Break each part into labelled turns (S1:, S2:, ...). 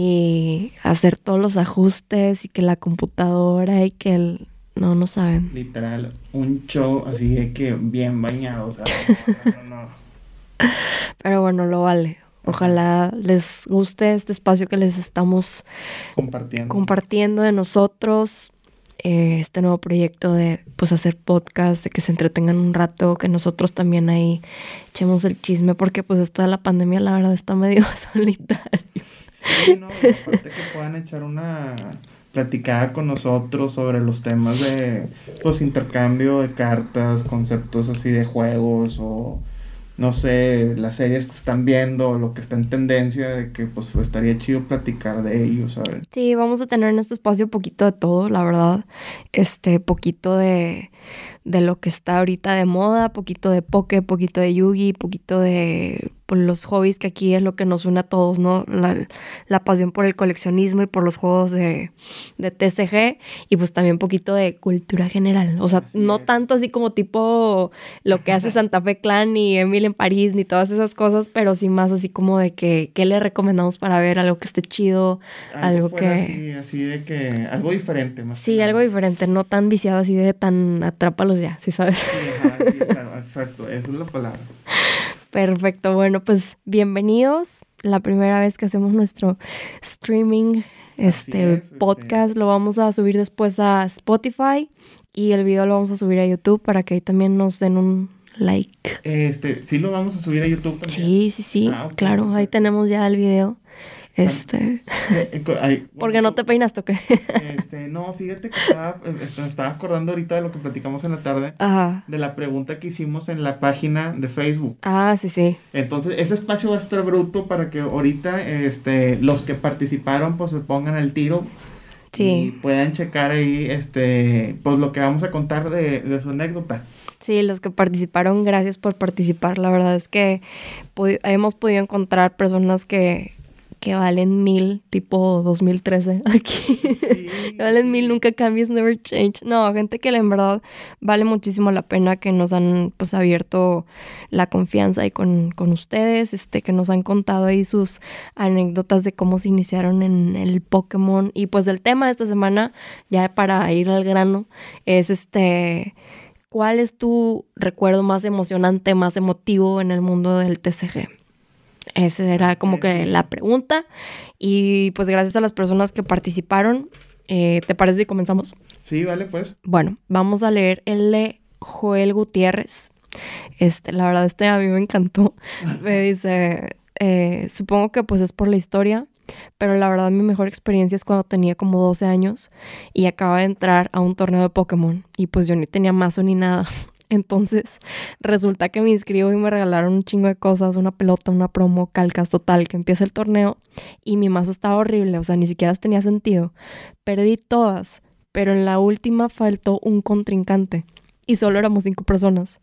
S1: y hacer todos los ajustes y que la computadora y que el... No, no saben.
S2: Literal, un show así de que bien bañado, o sea, no, no, no.
S1: Pero bueno, lo vale. Ojalá les guste este espacio que les estamos
S2: Compartiendo.
S1: compartiendo de nosotros. eh, este nuevo proyecto de pues hacer podcast, de que se entretengan un rato, que nosotros también ahí echemos el chisme, porque pues esto de la pandemia la verdad está medio solitario.
S2: Sí, no, aparte que puedan echar una platicada con nosotros sobre los temas de pues intercambio de cartas, conceptos así de juegos o no sé, las series que están viendo, lo que está en tendencia, de que pues estaría chido platicar de ellos, ¿sabes?
S1: Sí, vamos a tener en este espacio poquito de todo, la verdad. Este, poquito de, de lo que está ahorita de moda, poquito de poke, poquito de yugi, poquito de pues, los hobbies que aquí es lo que nos une a todos, ¿no? La, la pasión por el coleccionismo y por los juegos de, de TCG y pues también poquito de cultura general. O sea,
S2: Así
S1: no
S2: es.
S1: tanto así como tipo lo que hace Santa Fe Clan ni Emil en París ni todas esas cosas, pero sí más así como de que qué le recomendamos para ver algo que esté chido, algo
S2: fuera
S1: que...
S2: Así, así de que, algo diferente más.
S1: Sí,
S2: nada.
S1: algo diferente, no tan viciado así de tan atrápalos ya, ¿sí sabes?
S2: Sí, ajá, sí, claro, exacto, esa es la palabra.
S1: Perfecto, bueno, pues bienvenidos. La primera vez que hacemos nuestro streaming, este
S2: es, este.
S1: podcast, lo vamos a subir después a Spotify y el video lo vamos a subir a YouTube para que ahí también nos den un like.
S2: Este, sí lo vamos a subir a YouTube también.
S1: Sí, sí, sí,
S2: Ah,
S1: claro, ahí tenemos ya el video. Este,
S2: ay,
S1: porque no te peinaste, ¿o qué?
S2: Este, no, fíjate que estaba, eh, este, me estaba acordando ahorita de lo que platicamos en la tarde,
S1: Ajá.
S2: de la pregunta que hicimos en la página de Facebook.
S1: Ah, sí, sí.
S2: Entonces, ese espacio va a estar bruto para que ahorita este, los que participaron pues se pongan al tiro y
S1: Sí.
S2: puedan checar ahí este, pues lo que vamos a contar de, de su anécdota.
S1: Sí, los que participaron, gracias por participar. La verdad es que hemos podido encontrar personas que, que valen mil, tipo 2013 aquí. valen mil, nunca cambies, never change. No, gente que en verdad vale muchísimo la pena, que nos han pues abierto la confianza ahí con, con ustedes, este, que nos han contado ahí sus anécdotas de cómo se iniciaron en el Pokémon. Y pues el tema de esta semana, ya para ir al grano, es este... ¿Cuál es tu recuerdo más emocionante, más emotivo en el mundo del TCG? Esa era como que la pregunta. Y pues gracias a las personas que participaron, eh, ¿te parece si comenzamos?
S2: Sí, vale, pues.
S1: Bueno, vamos a leer el de Joel Gutiérrez. Este, la verdad, este a mí me encantó. Me dice, eh, supongo que pues es por la historia, pero la verdad mi mejor experiencia es cuando tenía como 12 años y acaba de entrar a un torneo de Pokémon y pues yo ni tenía mazo ni nada. Entonces resulta que me inscribo y me regalaron un chingo de cosas, una pelota, una promo, calcas, total, que empieza el torneo y mi mazo estaba horrible, o sea, ni siquiera tenía sentido. Perdí todas, pero en la última faltó un contrincante y solo éramos cinco personas.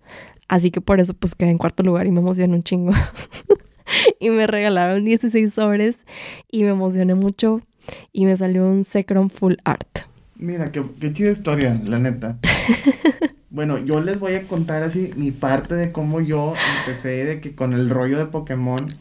S1: Así que por eso pues quedé en cuarto lugar y me emocioné un chingo. y me regalaron 16 sobres y me emocioné mucho y me salió un Secron Full Art.
S2: Mira, qué, qué chida historia, la neta. Bueno, yo les voy a contar así mi parte de cómo yo empecé de que con el rollo de Pokémon.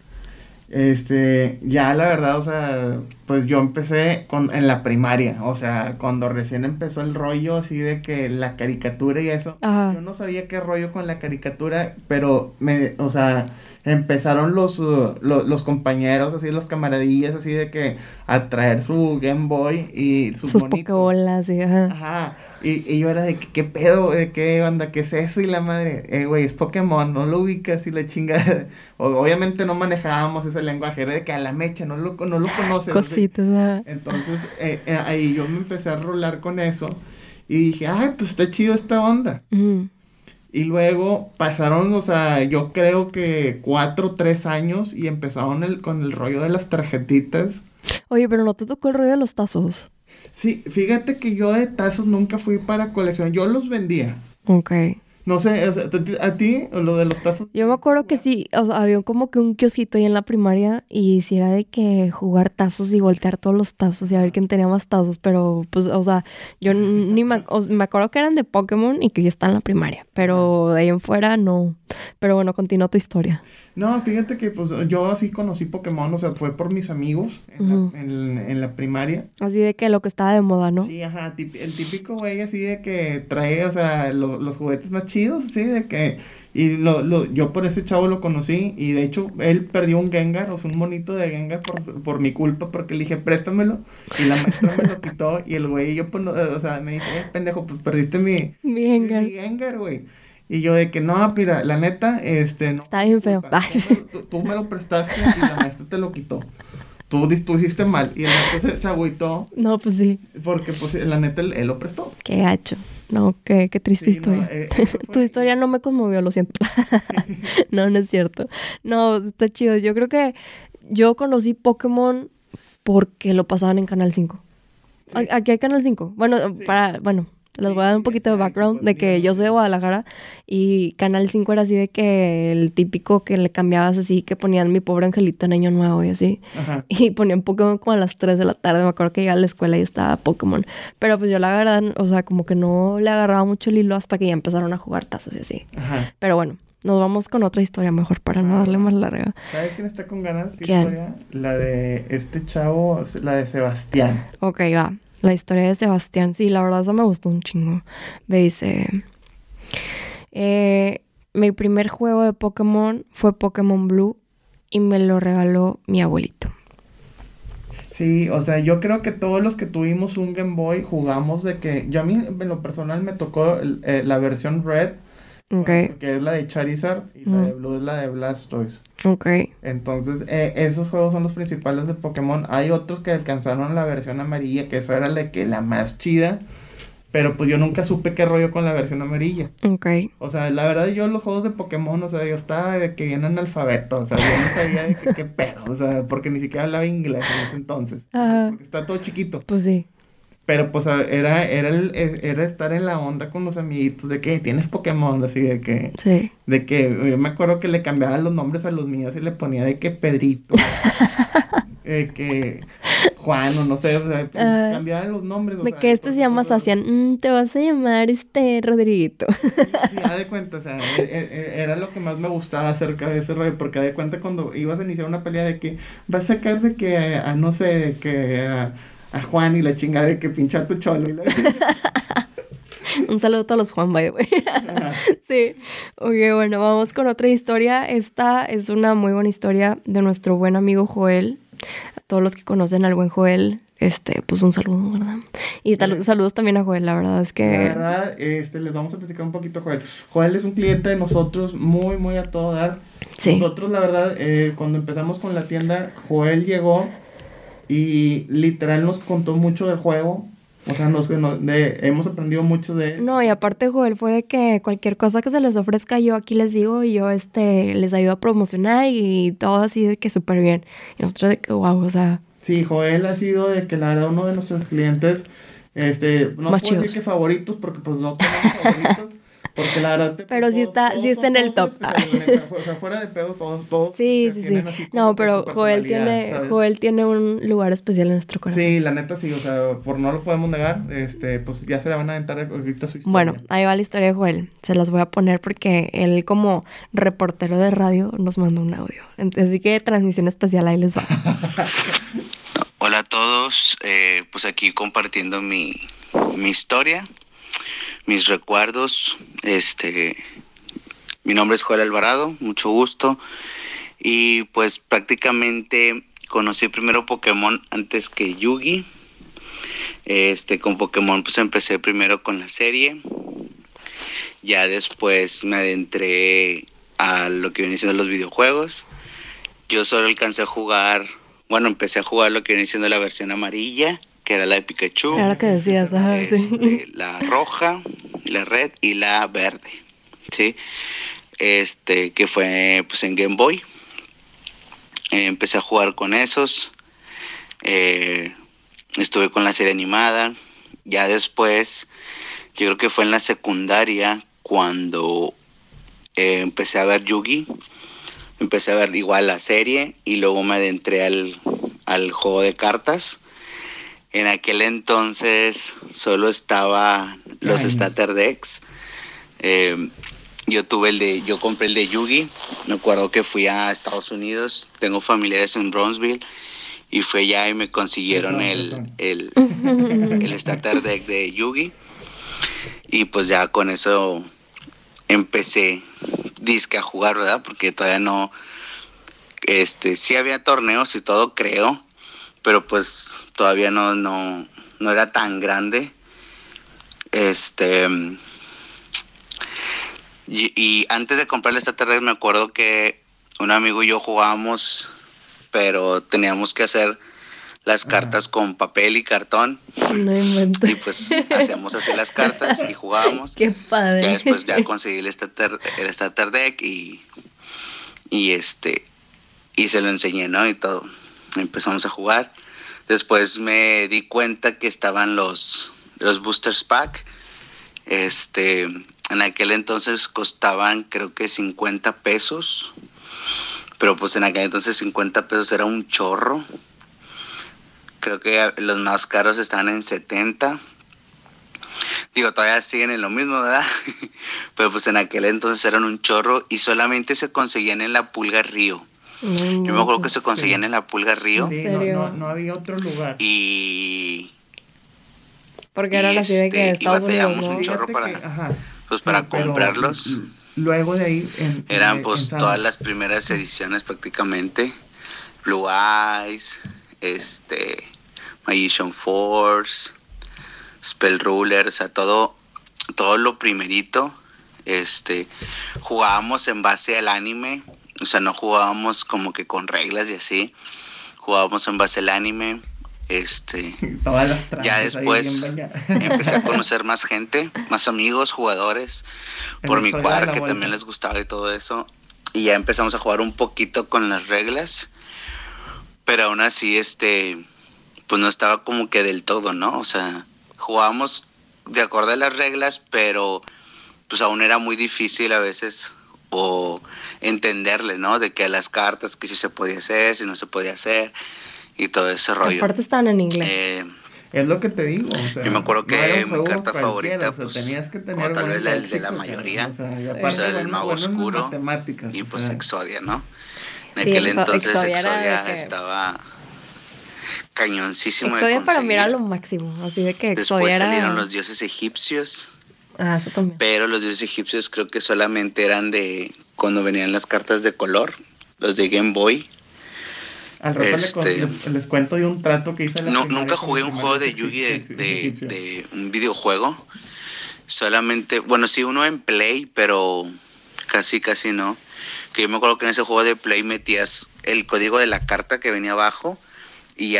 S2: Este, ya la verdad, o sea, pues yo empecé con, en la primaria, o sea, cuando recién empezó el rollo así de que la caricatura y eso.
S1: Ajá.
S2: Yo no sabía qué rollo con la caricatura, pero me, o sea, empezaron los, uh, lo- los compañeros, así, los camaradillas, así de que a traer su Game Boy y sus,
S1: Sus
S2: monitos.
S1: y ajá.
S2: Ajá. Y, y yo era de ¿qué pedo? ¿De qué onda? ¿Qué es eso? Y la madre, eh, güey, es Pokémon, no lo ubicas y la chingada. O- obviamente no manejábamos ese lenguaje, era de que a la mecha, no lo, no lo conoces.
S1: Cositas, ajá.
S2: Entonces, eh, eh, ahí yo me empecé a rolar con eso. Y dije, ay, pues está chido esta onda. Y luego pasaron, o sea, yo creo que cuatro tres años y empezaron el, con el rollo de las tarjetitas.
S1: Oye, pero no te tocó el rollo de los tazos.
S2: Sí, fíjate que yo de tazos nunca fui para colección, yo los vendía.
S1: Ok.
S2: No sé, o sea, ¿a ti lo de los tazos?
S1: Yo me acuerdo que sí, o sea, había como que un kiosquito ahí en la primaria y si era de que jugar tazos y voltear todos los tazos y a ver quién tenía más tazos, pero pues, o sea, yo ni me, o sea, me acuerdo que eran de Pokémon y que ya está en la primaria, pero de ahí en fuera no, Pero bueno, continúa tu historia.
S2: No, fíjate que pues yo así conocí Pokémon, o sea, fue por mis amigos en,
S1: Ujú.
S2: la, en, en la primaria.
S1: Así de que lo que estaba de moda, ¿no?
S2: Sí, ajá, el típico güey así de que trae, o sea, lo- los juguetes más chidos, así de que... Y lo, lo, yo por ese chavo lo conocí y de hecho él perdió un Gengar, o sea, un monito de Gengar por, por mi culpa porque le dije, préstamelo y la maestra me lo quitó y el güey, yo pues, no- o sea, me dice, eh, pendejo, pues perdiste mi,
S1: Venga.
S2: mi Gengar, güey. Y yo de que no, mira, la neta, este, no.
S1: Está bien feo.
S2: Tú, me- tú- me lo prestaste y la maestra te lo quitó. Tú, tú hiciste mal. Y el maestro se, se agüitó
S1: No, pues sí.
S2: porque, pues, la neta, él, él lo prestó.
S1: Qué gacho. No, qué, qué triste
S2: Sí, no,
S1: historia.
S2: eh,
S1: tu historia no me conmovió, lo siento. no, no es cierto. No, está chido. Yo creo que yo conocí Pokémon porque lo pasaban en Canal 5.
S2: Sí.
S1: A- Aquí hay Canal 5. Bueno,
S2: Sí.
S1: para, bueno, les voy a dar un poquito de background de que yo soy de. Guadalajara y Canal 5 era así de que el típico que le cambiabas así, que ponían mi pobre angelito en Año Nuevo y así.
S2: Ajá.
S1: Y ponían Pokémon como a las 3 de la tarde. Me acuerdo que iba a la escuela y estaba Pokémon. Pero pues yo la verdad, o sea, como que no le agarraba mucho el hilo hasta que ya empezaron a jugar tazos y así.
S2: Ajá.
S1: Pero bueno, nos vamos con otra historia mejor para no darle más larga.
S2: ¿Sabes quién está con ganas? ¿Qué
S1: ¿Quién?
S2: historia? La de este chavo, la de Sebastián.
S1: Ok, va. La historia de Sebastián. Sí, la verdad eso me gustó un chingo. Me dice... eh, mi primer juego de Pokémon fue Pokémon Blue y me lo regaló mi abuelito.
S2: Sí, o sea, yo creo que todos los que tuvimos un Game Boy jugamos de que. Yo a mí, en lo personal, me tocó eh, la versión Red,
S1: Ok,
S2: que es la de Charizard, y la
S1: Mm.
S2: de Blue es la de Blastoise.
S1: ok.
S2: Entonces, eh, esos juegos son los principales de Pokémon. Hay otros que alcanzaron la versión amarilla, que eso era la que la más chida. Pero pues yo nunca supe qué rollo con la versión amarilla.
S1: Ok.
S2: O sea, la verdad yo los juegos de Pokémon, o sea, yo estaba de que bien analfabeto, o sea, yo no sabía de que, qué pedo, o sea, porque ni siquiera hablaba inglés en ese entonces.
S1: Ajá.
S2: Porque está todo chiquito.
S1: Pues sí.
S2: Pero pues era, era, el, e- era estar en la onda con los amiguitos de que tienes Pokémon, así de que,
S1: Sí.
S2: de que yo me acuerdo que le cambiaba los nombres a los míos y le ponía de que Pedrito, eh, que Juan o no sé, o sea, pues,
S1: Ah.
S2: cambiaba los nombres. o
S1: De
S2: sea,
S1: que este se llama Sacian. Mm, te vas a llamar este Rodriguito.
S2: Sí, haz de cuenta, o sea, e- e- era lo que más me gustaba acerca de ese rollo, porque haz de cuenta cuando ibas a iniciar una pelea de que vas a sacar de que a, no sé, de que a, a Juan y la chingada de que pincha tu cholo. Y la...
S1: Un saludo a todos los Juan, by the way. Sí. Ok, bueno, vamos con otra historia. Esta es una muy buena historia de nuestro buen amigo Joel. A todos los que conocen al buen Joel, este, pues un saludo, ¿verdad? Y tal- saludos también a Joel, la verdad es que...
S2: La verdad, este, les vamos a platicar un poquito, Joel. Joel es un cliente de nosotros muy, muy a todo dar.
S1: Sí.
S2: Nosotros, la verdad, eh, cuando empezamos con la tienda, Joel llegó y literal nos contó mucho del juego. O sea, nos, nos- de- hemos aprendido mucho de él.
S1: No, y aparte Joel fue de que cualquier cosa que se les ofrezca yo aquí les digo y yo este les ayudo a promocionar y todo así de que súper bien. Y nosotros de que wow, o sea,
S2: Sí, Joel ha sido de que la verdad uno de nuestros clientes, este, no
S1: Más
S2: puedo
S1: chidos.
S2: decir que favoritos porque pues no tenemos favoritos, porque la verdad te-
S1: Pero sí
S2: todos-
S1: está- sí está en el top.
S2: la o sea, fuera de pedo todos, todos
S1: sí, sí, sí. No, pero Joel tiene
S2: ¿sabes?
S1: Joel tiene un lugar especial en nuestro corazón.
S2: Sí, la neta sí, o sea, por no lo podemos negar, este, pues ya se le van a aventar ahorita su historia.
S1: Bueno, ahí va la historia de Joel. Se las voy a poner porque él como reportero de radio nos mandó un audio. Así que transmisión especial ahí les va.
S3: Hola a todos, eh, pues aquí compartiendo mi, mi historia, mis recuerdos. Este, mi nombre es Joel Alvarado, mucho gusto. Y pues prácticamente conocí primero Pokémon antes que Yugi. Este, con Pokémon pues empecé primero con la serie. Ya después me adentré a lo que vienen siendo los videojuegos. Yo solo alcancé a jugar, bueno, empecé a jugar lo que viene siendo la versión amarilla, que era la de Pikachu.
S1: Claro que decías, ajá,
S3: Este,
S1: sí.
S3: la roja, la red y la verde, ¿sí? Este, que fue pues en Game Boy. Eh, empecé a jugar con esos. Eh, estuve con la serie animada. Ya después, yo creo que fue en la secundaria cuando eh, empecé a ver Yugi. Empecé a ver igual la serie y luego me adentré al, al juego de cartas. En aquel entonces solo estaba los
S2: Ay.
S3: Starter Decks. Eh, yo tuve el de, yo compré el de Yugi. Me acuerdo que fui a Estados Unidos, tengo familiares en Brownsville y fue allá y me consiguieron el, el, el starter deck de Yugi. Y pues ya con eso empecé disque a jugar, ¿verdad? Porque todavía no, este, sí había torneos y todo, creo, pero pues todavía no, no, no era tan grande. Este, y, antes de comprarle esta tarde me acuerdo que un amigo y yo jugábamos, pero teníamos que hacer las cartas con papel y cartón.
S1: No invento.
S3: Y pues hacíamos así las cartas y jugábamos.
S1: Qué padre.
S3: Ya después ya conseguí el starter, el starter deck y, y este y se lo enseñé, ¿no? Y todo. Empezamos a jugar. Después me di cuenta que estaban los los boosters pack. Este, en aquel entonces costaban creo que 50 pesos. Pero pues en aquel entonces 50 pesos era un chorro. Creo que los más caros están en 70. Digo, todavía siguen en lo mismo, ¿verdad? Pero pues en aquel entonces eran un chorro y solamente se conseguían en la Pulga Río. Yo me acuerdo que se conseguían en la Pulga Río.
S2: Sí, no, no, había otro lugar.
S3: Y...
S1: Porque era así de que
S3: este, Estados Unidos, ¿no? un chorro para, pues para comprarlos.
S2: Luego de ahí...
S3: En, eran pues todas las primeras ediciones prácticamente. Blue Eyes, este... Magician Force, Spell Ruler, o sea, todo, todo lo primerito. Este, jugábamos en base al anime, o sea, no jugábamos como que con reglas y así. Jugábamos en base al anime. Este, ya después empecé a conocer más gente, más amigos, jugadores, por mi cuadra que también les gustaba y todo eso. Y ya empezamos a jugar un poquito con las reglas. Pero aún así, este, pues no estaba como que del todo, ¿no? O sea, jugábamos de acuerdo a las reglas, pero pues aún era muy difícil a veces o entenderle, ¿no? De que a las cartas que sí se podía hacer, si no se podía hacer y todo ese rollo.
S1: Aparte estaban en inglés.
S2: Eh, es lo que te digo. O sea,
S3: yo me acuerdo que mi carta favorita,
S2: pues, tenías que tener
S3: tal vez la de la mayoría, o sea, pues, el mago oscuro y pues Exodia, ¿no? En aquel entonces Exodia, estaba cañoncísimo
S1: Exodia para mí era lo máximo, así de que
S3: Exodia Después salieron los dioses egipcios.
S1: Ah, eso también.
S3: Pero los dioses egipcios creo que solamente eran de cuando venían las cartas de color, los de Game Boy.
S2: Al rato este, les, cuento de un trato que hice
S3: en la no, Nunca jugué un juego de Yugi de, de, de, un videojuego. Solamente, bueno, sí, uno en Play, pero casi, casi no. Que yo me acuerdo que en ese juego de Play metías el código de la carta que venía abajo y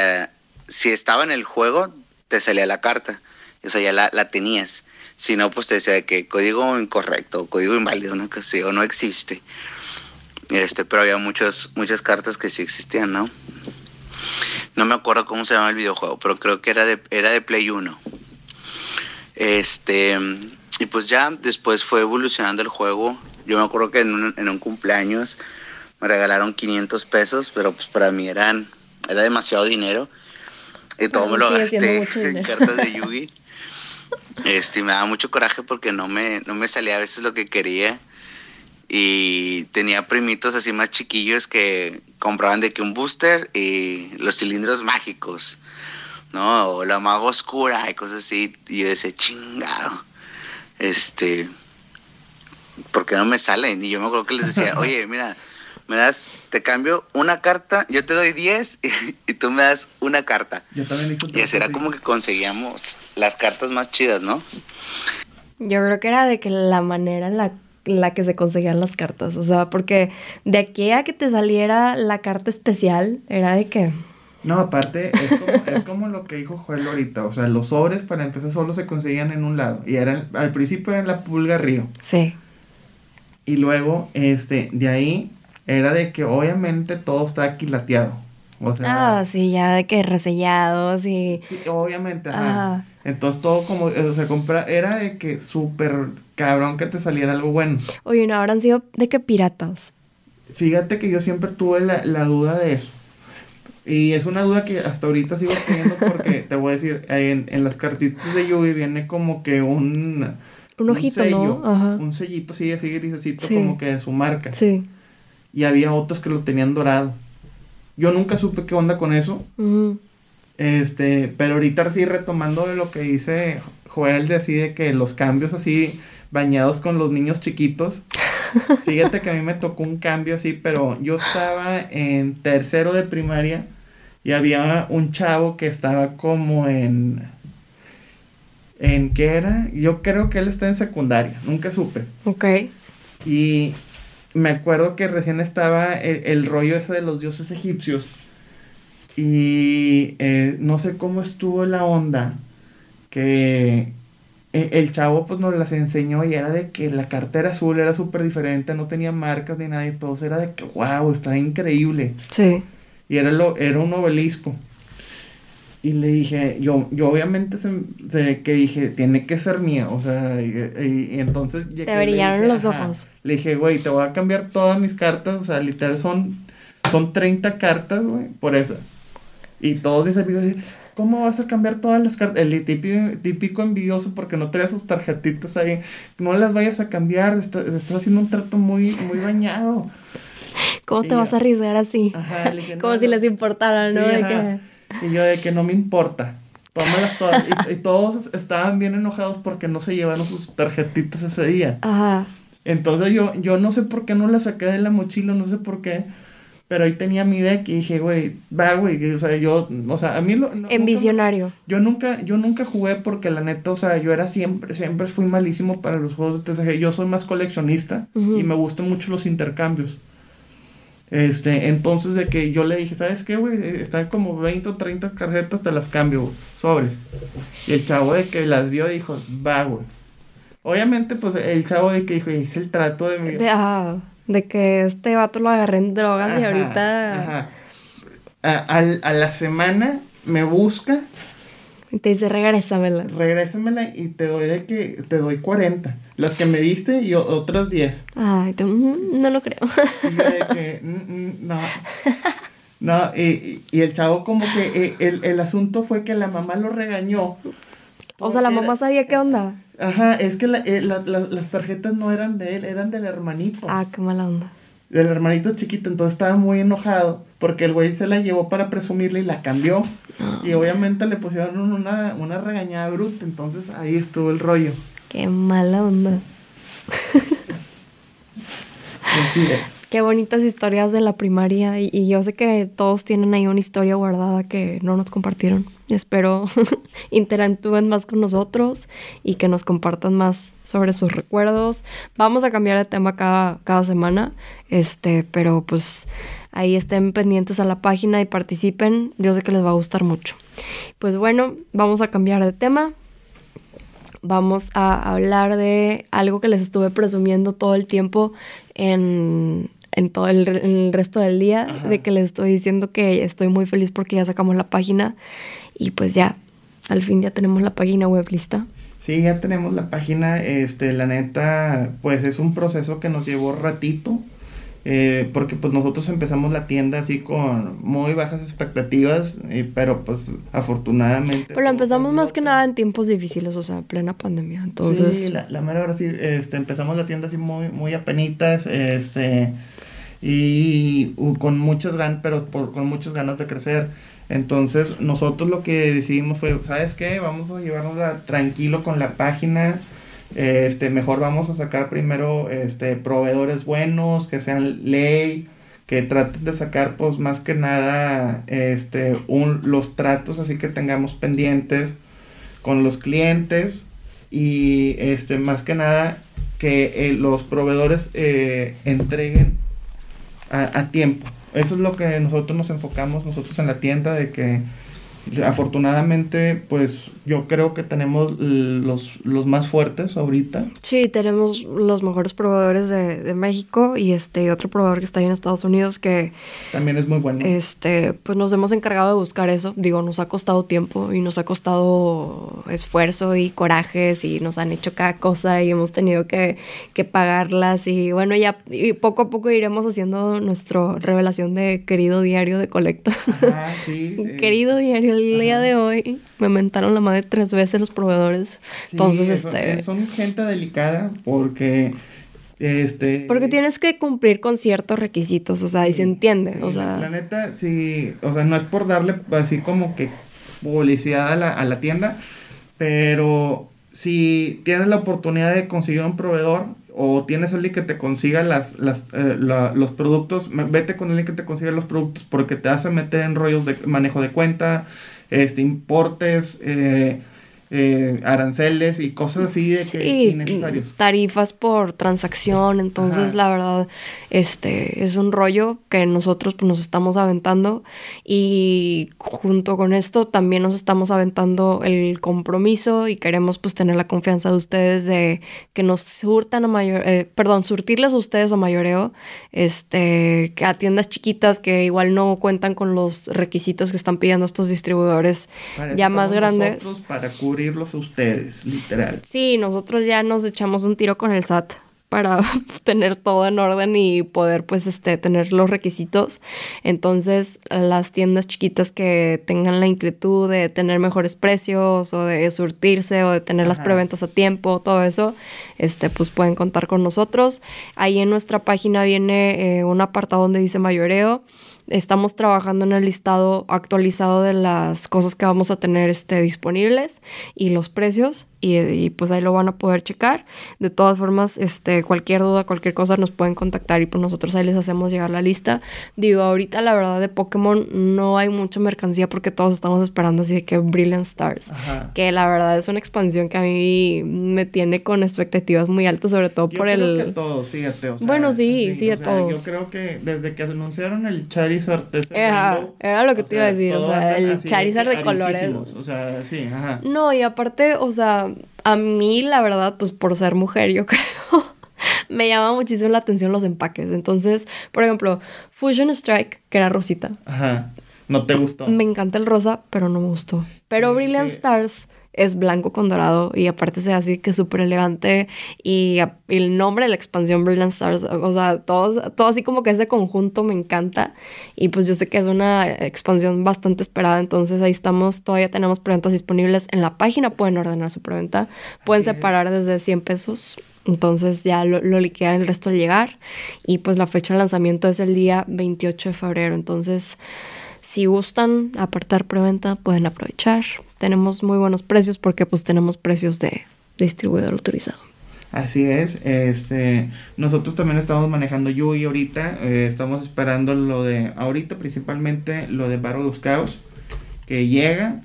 S3: si estaba en el juego, te salía la carta. O sea, ya la, la tenías. Si no, pues te decía que código incorrecto, código inválido, o no existe. Este, pero había muchos, muchas cartas que sí existían, ¿no? No me acuerdo cómo se llama el videojuego, pero creo que era de, era de Play 1. Este, y pues ya después fue evolucionando el juego. Yo me acuerdo que en un, en un cumpleaños me regalaron 500 pesos, pero pues para mí eran era demasiado dinero. Y todo me lo gasté en cartas de Yugi. Este, me daba mucho coraje porque no me, no me salía a veces lo que quería. Y tenía primitos así más chiquillos que compraban de que un booster y los cilindros mágicos, ¿no? O la mago oscura y cosas así. Y yo decía, chingado. Este, ¿por qué no me salen? Y yo me acuerdo que les decía, oye, mira, me das, te cambio una carta, yo te doy 10 y, tú me das una carta.
S2: Yo también
S3: Y así era como que conseguíamos las cartas más chidas, ¿no?
S1: Yo creo que era de que la manera en la, la que se conseguían las cartas, o sea, porque de aquí a que te saliera la carta especial, era de que...
S2: No, aparte, es como, es como lo que dijo Joel ahorita. O sea, los sobres para empezar solo se conseguían en un lado. Y eran, al principio eran la pulga río.
S1: Sí.
S2: Y luego, este, de ahí era de que obviamente todo está quilateado. O
S1: sea, ah, sí, ya de que resellados y...
S2: Sí, obviamente, ajá. Entonces todo como, o sea, compra, era de que súper cabrón que te saliera algo bueno.
S1: Oye, ¿no habrán sido de que piratas?
S2: Fíjate que yo siempre tuve la, la duda de eso. Y es una duda que hasta ahorita sigo teniendo porque te voy a decir, en, en las cartitas de Yugi viene como que un
S1: Un ojito, ¿no?
S2: sello,
S1: Ajá.
S2: un sellito así, así grisecito,
S1: Sí.
S2: como que de su marca.
S1: Sí.
S2: Y había otros que lo tenían dorado. Yo nunca supe qué onda con eso. Este, pero ahorita sí retomando lo que dice Joel de así de que los cambios así bañados con los niños chiquitos. Fíjate que a mí me tocó un cambio así, pero yo estaba en tercero de primaria y había un chavo que estaba como en en qué era? Yo creo que él está en secundaria, nunca supe.
S1: Ok.
S2: Y me acuerdo que recién estaba el, el rollo ese de los dioses egipcios. Y eh, no sé cómo estuvo la onda. Que e- el chavo pues nos las enseñó y era de que la cartera azul era súper diferente, no tenía marcas ni nada y todo. Era de que wow, está increíble.
S1: Sí.
S2: Y era, lo, era un obelisco. Y le dije, yo, yo obviamente se, se- que dije, tiene que ser mía, o sea, y, y- y entonces... llegué le
S1: brillaron
S2: dije,
S1: los
S2: ajá.
S1: ojos.
S2: Le dije, güey, te voy a cambiar todas mis cartas, o sea, literal son, son 30 cartas, güey, por eso. Y todos mis amigos dicen, ¿cómo vas a cambiar todas las cartas? El típico, típico envidioso porque no trae sus tarjetitas ahí, no las vayas a cambiar, está- estás haciendo un trato muy, muy bañado.
S1: ¿Cómo
S2: Y
S1: te vas
S2: yo-
S1: a arriesgar así?
S2: Ajá, le dije,
S1: Como
S2: "No,
S1: si
S2: no".
S1: les importara, ¿no?
S2: Sí,
S1: De
S2: ajá.
S1: que-
S2: Y yo de que no me importa. Tómalas todas. Y, y todos estaban bien enojados porque no se llevaron sus tarjetitas ese día.
S1: Ajá.
S2: Entonces yo, yo no sé por qué no las saqué de la mochila, no sé por qué. Pero ahí tenía mi deck y dije, güey, va, güey. O sea, yo, o sea, a mí lo... no-
S1: En
S2: nunca
S1: visionario.
S2: yo nunca, yo nunca jugué porque la neta, o sea, yo era siempre, siempre fui malísimo para los juegos de TCG. Yo soy más coleccionista y me gustan mucho los intercambios. Este, entonces de que yo le dije, ¿sabes qué, güey? Están como 20 o 30 tarjetas, te las cambio, güey, sobres. Y el chavo de que las vio dijo, va, güey. Obviamente, pues el chavo de que dijo, hice el trato de mi...
S1: De, ajá, de que este vato lo agarré en drogas y ahorita
S2: ajá. A la semana me busca
S1: te dice regrésamela.
S2: regrésamela y te doy de que te doy 40. Las que me diste y otras 10.
S1: Ay, te- no lo creo.
S2: Y yo de que, "Mm, mm, no. No, y, y- el chavo como que eh, el, el asunto fue que la mamá lo regañó.
S1: o sea, la mamá sabía qué onda.
S2: Ajá, es que la- eh, la- la- las tarjetas no eran de él, eran del hermanito.
S1: Ah, qué mala onda.
S2: Del hermanito chiquito, entonces estaba muy enojado porque el güey se la llevó para presumirle y la cambió.
S1: No,
S2: Y obviamente le pusieron una, una regañada bruta, entonces ahí estuvo el rollo.
S1: Qué mala onda.
S2: Así es.
S1: Qué bonitas historias de la primaria. Y, y yo sé que todos tienen ahí una historia guardada que no nos compartieron. Espero interactúen más con nosotros y que nos compartan más sobre sus recuerdos. Vamos a cambiar de tema cada, cada semana. Este, pero pues ahí estén pendientes a la página y participen. Yo sé que les va a gustar mucho. Pues bueno, vamos a cambiar de tema vamos a hablar de algo que les estuve presumiendo todo el tiempo en, en todo el, re- en el resto del día,
S2: Ajá.
S1: de que les estoy diciendo que estoy muy feliz porque ya sacamos la página y pues ya, al fin ya tenemos la página web lista.
S2: Sí, ya tenemos la página, este, la neta, pues es un proceso que nos llevó ratito, eh, porque pues nosotros empezamos la tienda así con muy bajas expectativas, eh, pero pues afortunadamente...
S1: Pero empezamos más que
S2: pues.
S1: nada en tiempos difíciles, o sea, plena pandemia. Entonces,
S2: Sí, la, la mera hora sí, este, empezamos la tienda así muy, muy apenitas, este, y uh, con muchas ganas, pero por- con muchas ganas de crecer. Entonces, nosotros lo que decidimos fue, ¿sabes qué? Vamos a llevárnosla tranquilo con la página. Este, mejor vamos a sacar primero este, proveedores buenos, que sean ley, que traten de sacar, pues, más que nada, este, los tratos así que tengamos pendientes con los clientes y, este, más que nada, que eh, los proveedores eh, entreguen a, a tiempo. Eso es lo que nosotros nos enfocamos, nosotros en la tienda, de que afortunadamente, pues yo creo que tenemos los, los más fuertes ahorita.
S1: sí, tenemos los mejores proveedores de, de México y este otro proveedor que está ahí en Estados Unidos que
S2: También es muy bueno.
S1: Este, pues nos hemos encargado de buscar eso. Digo, nos ha costado tiempo y nos ha costado esfuerzo y corajes y nos han hecho cada cosa y hemos tenido que, que pagarlas y bueno, ya y poco a poco iremos haciendo nuestra revelación de querido diario de colecta.
S2: Ajá, sí. eh,
S1: querido diario el día de hoy me mentaron la madre tres veces los proveedores. Entonces,
S2: eso-
S1: este...
S2: eh, Son gente delicada porque... Este...
S1: Porque tienes que cumplir con ciertos requisitos, o sea, y se entiende,
S2: Sí,
S1: o
S2: la-
S1: sea...
S2: La, neta, sí, o sea, no es por darle así como que publicidad a la, a la tienda, pero si tienes la oportunidad de conseguir un proveedor o tienes alguien que te consiga las, las, eh, la- los productos, vete con alguien que te consiga los productos porque te hace meter en rollos de manejo de cuenta, este, importes, eh, eh, aranceles y cosas así de que
S1: Sí,
S2: innecesarios.
S1: tarifas por transacción, entonces
S2: Ajá.
S1: la verdad, este, es un rollo que nosotros pues, nos estamos aventando y junto con esto también nos estamos aventando el compromiso y queremos pues tener la confianza de ustedes de que nos surtan a mayor, eh, perdón, surtirles a ustedes a mayoreo, este, que a tiendas chiquitas que igual no cuentan con los requisitos que están pidiendo estos distribuidores
S2: Para
S1: ya más grandes.
S2: Para cubrirlos a ustedes, literal.
S1: Sí, nosotros ya nos echamos un tiro con el SAT para tener todo en orden y poder pues este tener los requisitos. Entonces, las tiendas chiquitas que tengan la inquietud de tener mejores precios o de surtirse o de tener las
S2: Ajá.
S1: preventas a tiempo, todo eso, este pues pueden contar con nosotros. Ahí en nuestra página viene eh, un apartado donde dice mayoreo. Estamos trabajando en el listado actualizado de las cosas que vamos a tener este, disponibles y los precios y, y, pues ahí lo van a poder checar. De todas formas, este, cualquier duda, cualquier cosa nos pueden contactar y pues nosotros ahí les hacemos llegar la lista. Digo, ahorita la verdad de Pokémon no hay mucha mercancía porque todos estamos esperando así de que Brilliant Stars.
S2: Ajá.
S1: Que la verdad es una expansión que a mí me tiene con expectativas muy altas, sobre todo
S2: Yo
S1: por
S2: creo
S1: el...
S2: que todos, fíjate. o sea,
S1: Bueno, sí, sí,
S2: o
S1: a
S2: sea,
S1: todos.
S2: Yo creo que desde que anunciaron el Charizard
S1: Ajá,
S2: rainbow,
S1: era lo que
S2: o
S1: te iba a decir, o sea, el Charizard de colores.
S2: O sea, sí, ajá.
S1: No, y aparte, o sea, a mí la verdad, pues por ser mujer, yo creo, me llama muchísimo la atención los empaques. Entonces, por ejemplo, Fusion Strike, que era rosita.
S2: Ajá. No te gustó.
S1: Me encanta el rosa, pero no me gustó. Pero
S2: Sí,
S1: Brilliant. Stars es blanco con dorado y aparte se así que súper elegante y, y el nombre de la expansión Brilliant Stars, o sea, todo, todo así como que ese conjunto me encanta y pues yo sé que es una expansión bastante esperada, entonces ahí estamos, todavía tenemos preventas disponibles en la página, pueden ordenar su preventa, pueden separar desde 100 pesos. Entonces ya lo, lo liquidan el resto al llegar. Y pues la fecha de lanzamiento es el día 28 de febrero. Entonces, si gustan apartar preventa, pueden aprovechar. Tenemos muy buenos precios porque pues tenemos precios de distribuidor autorizado.
S2: Así es, este, nosotros también estamos manejando Yui ahorita, eh, estamos esperando lo de, ahorita principalmente lo de Battle of Chaos, que llega,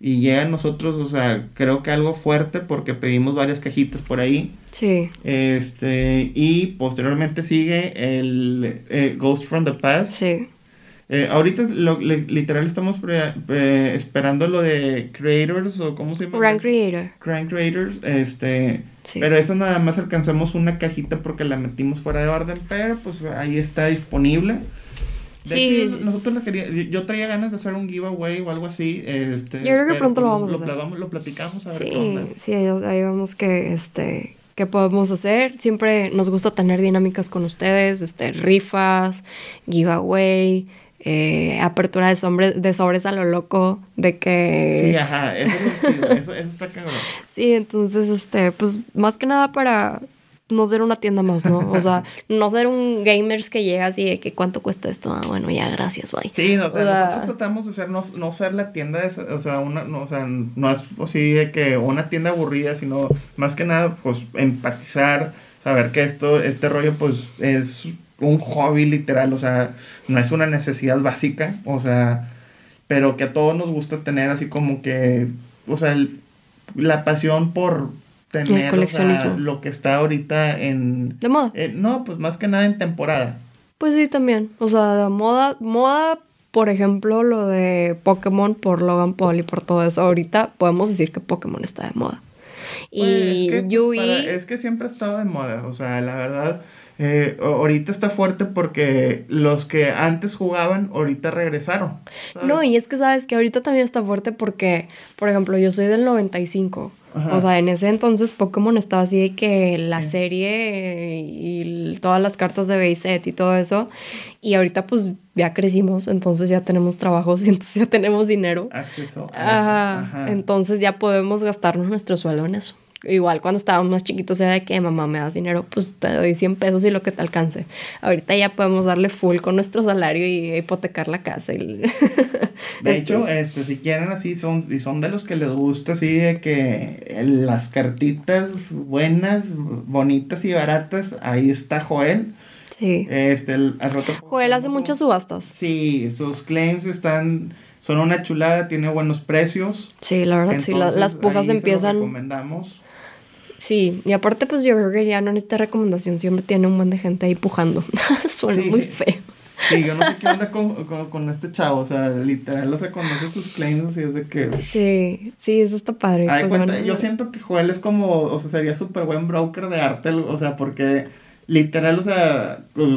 S2: y llega a nosotros, o sea, creo que algo fuerte porque pedimos varias cajitas por ahí,
S1: Sí,
S2: este, y posteriormente sigue el eh, Ghost from the Past.
S1: sí.
S2: Eh, ahorita lo- le- literal estamos pre- esperando lo de Creators o cómo se llama.
S1: Grand Creator.
S2: Grand Creators, este,
S1: Sí.
S2: pero eso nada más alcanzamos una cajita porque la metimos fuera de orden, pero pues ahí está disponible. De
S1: Sí,
S2: hecho,
S1: sí.
S2: nosotros la quería, yo- traía ganas de hacer un giveaway o algo así, este,
S1: Yo creo que pronto lo
S2: pues,
S1: vamos a hacer.
S2: Lo, vamos- lo platicamos a ver qué
S1: Sí,
S2: onda.
S1: sí, ahí, ahí vemos que este que podemos hacer. Siempre nos gusta tener dinámicas con ustedes, este, rifas, giveaway, eh, apertura de, sobres a lo loco, de que...
S2: Sí, ajá, eso es lo chido, eso, eso está cabrón.
S1: Sí, entonces, este, pues más que nada para no ser una tienda más, ¿no? O sea, no ser un gamers que llegas y de que cuánto cuesta esto. Ah, bueno, ya, gracias, bye.
S2: Sí, no, o sea,
S1: O sea-
S2: nosotros tratamos de ser, no, no ser la tienda, de, o sea, una, no, o sea, no es así de que una tienda aburrida, sino más que nada, pues, empatizar, saber que esto, este rollo, pues, es un hobby literal, o sea, no es una necesidad básica, o sea, pero que a todos nos gusta tener así como que, o sea, el- la pasión por tener o sea,
S1: coleccionismo.
S2: lo que está ahorita en...
S1: De moda.
S2: eh, no, pues más que nada en temporada.
S1: Pues sí, también. O sea, de moda, moda, por ejemplo, lo de Pokémon por Logan Paul y por todo eso. Ahorita podemos decir que Pokémon está de moda.
S2: Pues,
S1: Y
S2: es que, pues,
S1: Yui...
S2: para- es que siempre ha estado de moda, o sea, la verdad, eh, ahorita está fuerte porque los que antes jugaban, ahorita regresaron. ¿sabes?
S1: No, y es que sabes que ahorita también está fuerte porque, por ejemplo, yo soy del 95.
S2: Ajá.
S1: O sea, en ese entonces Pokémon estaba así de que la
S2: Sí.
S1: serie y todas las cartas de base set y todo eso. Y ahorita pues ya crecimos, entonces ya tenemos trabajos y entonces ya tenemos dinero.
S2: Acceso.
S1: Ajá. Entonces ya podemos gastarnos nuestro sueldo en eso. Igual cuando estábamos más chiquitos era de que mamá me das dinero, pues te doy 100 pesos y lo que te alcance. Ahorita ya podemos darle full con nuestro salario y hipotecar la casa. y-
S2: De hecho, este, si quieren así, son, si son de los que les gusta así de que las cartitas buenas, bonitas y baratas, ahí está Joel.
S1: sí.
S2: Este, el, al rato
S1: Joel hace muchas subastas.
S2: Sí, sus claims están, son una chulada, tiene buenos precios.
S1: Sí, la verdad, sí, la-
S2: Entonces,
S1: las pujas empiezan.
S2: recomendamos.
S1: Sí, y aparte, pues yo creo que ya no necesita recomendación, siempre tiene un buen de gente ahí pujando. Suena
S2: Sí,
S1: muy
S2: sí.
S1: feo.
S2: Sí, yo no sé qué onda con, con, con este chavo, o sea, literal, o sea, conoce sus claims y es de que...
S1: Sí, sí, eso está padre. Pues,
S2: cuenta,
S1: bueno,
S2: yo siento que Joel es como, o sea, sería súper buen broker de arte, o sea, porque literal, o sea, pues,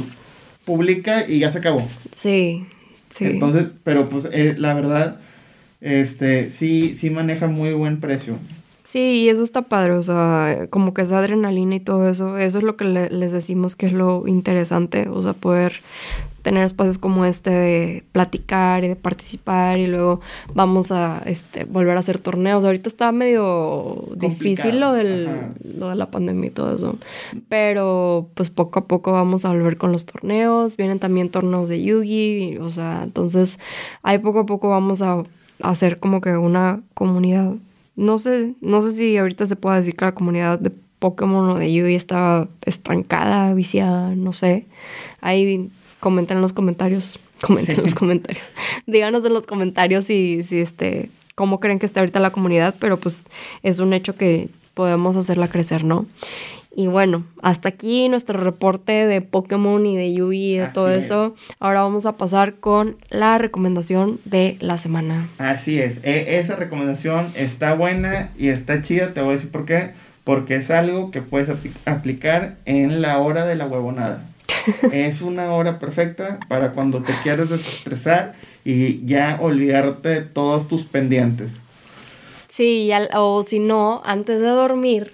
S2: publica y ya se acabó.
S1: Sí, sí.
S2: Entonces, pero pues eh, la verdad, este, sí, sí maneja muy buen precio.
S1: Sí, y eso está padre, o sea, como que esa adrenalina y todo eso, eso es lo que le- les decimos que es lo interesante, o sea, poder tener espacios como este de platicar y de participar y luego vamos a este, volver a hacer torneos. Ahorita está medio difícil lo, del, lo de la pandemia y todo eso, pero pues poco a poco vamos a volver con los torneos, vienen también torneos de Yugi, o sea, entonces ahí poco a poco vamos a hacer como que una comunidad no sé, no sé si ahorita se puede decir que la comunidad de Pokémon o de Yugi está estancada, viciada, no sé. Ahí comenten en los comentarios. Comenten en los comentarios. Díganos en los comentarios si, si este, cómo creen que está ahorita la comunidad, pero pues es un hecho que podemos hacerla crecer, ¿no? Y bueno, hasta aquí nuestro reporte de Pokémon y de Yugi y de
S2: Así
S1: todo
S2: es.
S1: eso. Ahora vamos a pasar con la recomendación de la semana.
S2: Así es, e- esa recomendación está buena y está chida, te voy a decir por qué. Porque es algo que puedes apli- aplicar en la hora de la huevonada. es una hora perfecta para cuando te quieres desestresar y ya olvidarte de todos tus pendientes.
S1: Sí, al- o si no, antes de dormir,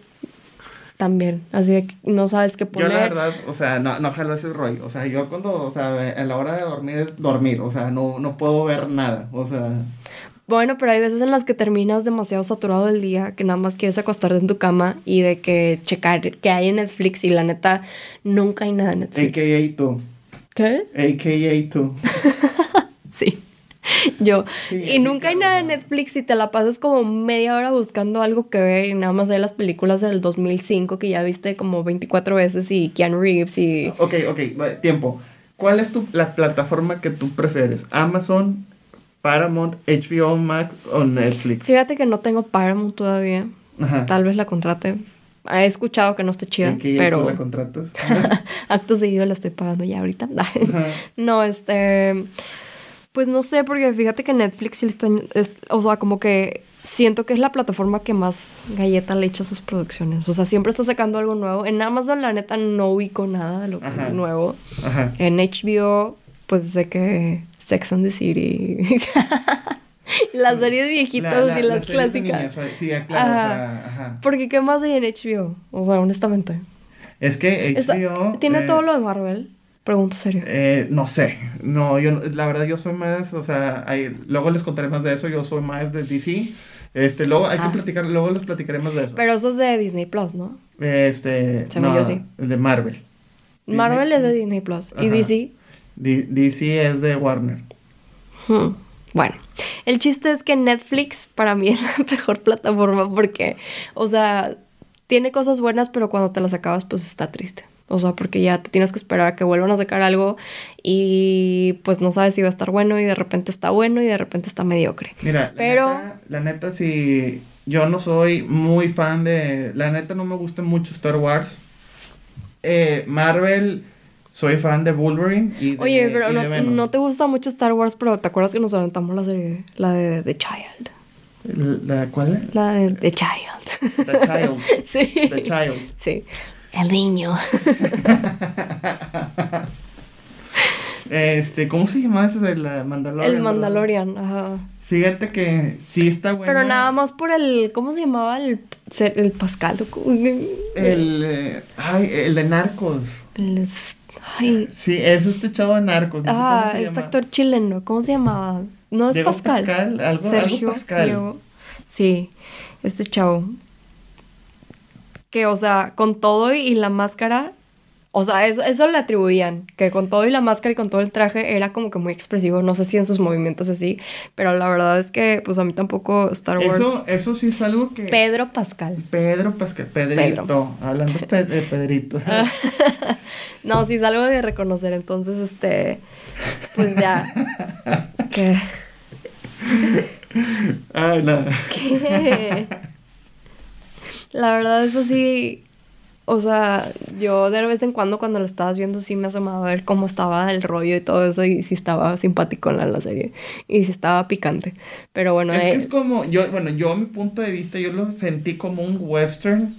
S1: también. Así de que no sabes qué
S2: Yo
S1: poner.
S2: la verdad, o sea, no, no jalo ese rollo. O sea, yo cuando, o sea, a la hora de dormir es dormir. O sea, no, no puedo ver nada. O sea,
S1: Bueno, pero hay veces en las que terminas demasiado saturado del día, que nada más quieres acostarte en tu cama y de que checar qué hay en Netflix y la neta, nunca hay nada en Netflix.
S2: AKA tú.
S1: ¿Qué?
S2: AKA tú.
S1: Sí. Yo.
S2: Sí,
S1: y nunca hay nada en
S2: no.
S1: Netflix y te la pasas como media hora buscando algo que ver y nada más hay las películas del 2005 que ya viste como 24 veces y Keanu Reeves y...
S2: Ok, ok, tiempo. ¿Cuál es tu, la plataforma que tú prefieres? ¿Amazon, Paramount, HBO Max o Netflix?
S1: Fíjate que no tengo Paramount todavía.
S2: Ajá.
S1: Tal vez la contrate. He escuchado que no esté chida,
S2: tú
S1: pero
S2: la contratas.
S1: acto seguido la estoy pagando ya ahorita. No, este... Pues no sé, porque fíjate que Netflix sí está... es- o sea, como que siento que es la plataforma que más galleta le echa a sus producciones. O sea, siempre está sacando algo nuevo. En Amazon, la neta, no ubico nada de lo
S2: Ajá.
S1: nuevo.
S2: Ajá.
S1: En HBO, pues sé que Sex and the City. las series viejitas
S2: La- la-
S1: y las clásicas.
S2: sí, o sea, ajá.
S1: Porque ¿qué más hay en HBO? O sea, honestamente.
S2: Es que
S1: Está-
S2: HBO...
S1: ¿Tiene
S2: eh,
S1: todo lo de Marvel? Pregunta seria.
S2: Eh, no sé, no, yo, la verdad yo soy más, o sea, hay- luego les contaré más de eso, yo soy más de DC, este, luego hay
S1: Ah.
S2: que platicar, luego les platicaré más de eso.
S1: Pero eso es de Disney Plus, ¿no?
S2: este,
S1: Según
S2: no,
S1: yo sí.
S2: de Marvel.
S1: Marvel
S2: Disney-
S1: es de Disney Plus. ¿Y. DC?
S2: D- DC es de Warner.
S1: Hmm. Bueno, el chiste es que Netflix para mí es la mejor plataforma porque, o sea, tiene cosas buenas, pero cuando te las acabas, pues está triste. O sea, porque ya te tienes que esperar a que vuelvan a sacar algo y pues no sabes si va a estar bueno y de repente está bueno y de repente está mediocre.
S2: Mira, la
S1: Pero-
S2: neta, la neta sí, yo no soy muy fan de, la neta no me gusta mucho Star Wars. Eh, Marvel, soy fan de Wolverine y de,
S1: Oye, pero
S2: y de
S1: no,
S2: Venom.
S1: no te gusta mucho Star Wars, pero ¿te acuerdas que nos aventamos la serie, la de The Child?
S2: ¿La, ¿Cuál?
S1: La de The Child.
S2: The Child.
S1: sí.
S2: The Child.
S1: Sí. El niño.
S2: Este, ¿cómo se llamaba ese de la Mandalorian?
S1: El
S2: verdad?
S1: Mandalorian, ajá.
S2: Fíjate que sí está bueno.
S1: Pero nada más por el, ¿cómo se llamaba? El, el Pascal.
S2: El, eh, ay, el de Narcos.
S1: el- ay,
S2: Sí, es este chavo de Narcos. No sé
S1: ah,
S2: cómo se
S1: este
S2: llama.
S1: actor chileno, ¿cómo se llamaba? No es
S2: Diego
S1: Pascal.
S2: Pascal, algo- algo
S1: Sergio
S2: Pascal.
S1: Diego. Sí, este chavo. Que, o sea, con todo y la máscara, o sea, eso, eso le atribuían, que con todo y la máscara y con todo el traje era como que muy expresivo, no sé si en sus movimientos así, pero la verdad es que, pues a mí tampoco Star Wars...
S2: Eso, eso sí es algo que.
S1: Pedro Pascal.
S2: Pedro Pascal, Pedrito.
S1: Pedro.
S2: Hablando de Pedrito.
S1: No, sí es algo de reconocer, entonces, este, pues ya, que...
S2: Ay, nada.
S1: que- La verdad, eso sí. O sea, yo de vez en cuando cuando lo estabas viendo sí me asomaba a ver cómo estaba el rollo y todo eso y si estaba simpático en la, la serie y si estaba picante. Pero bueno,
S2: es
S1: eh,
S2: que es como, yo, bueno, yo a mi punto de vista, yo lo sentí como un western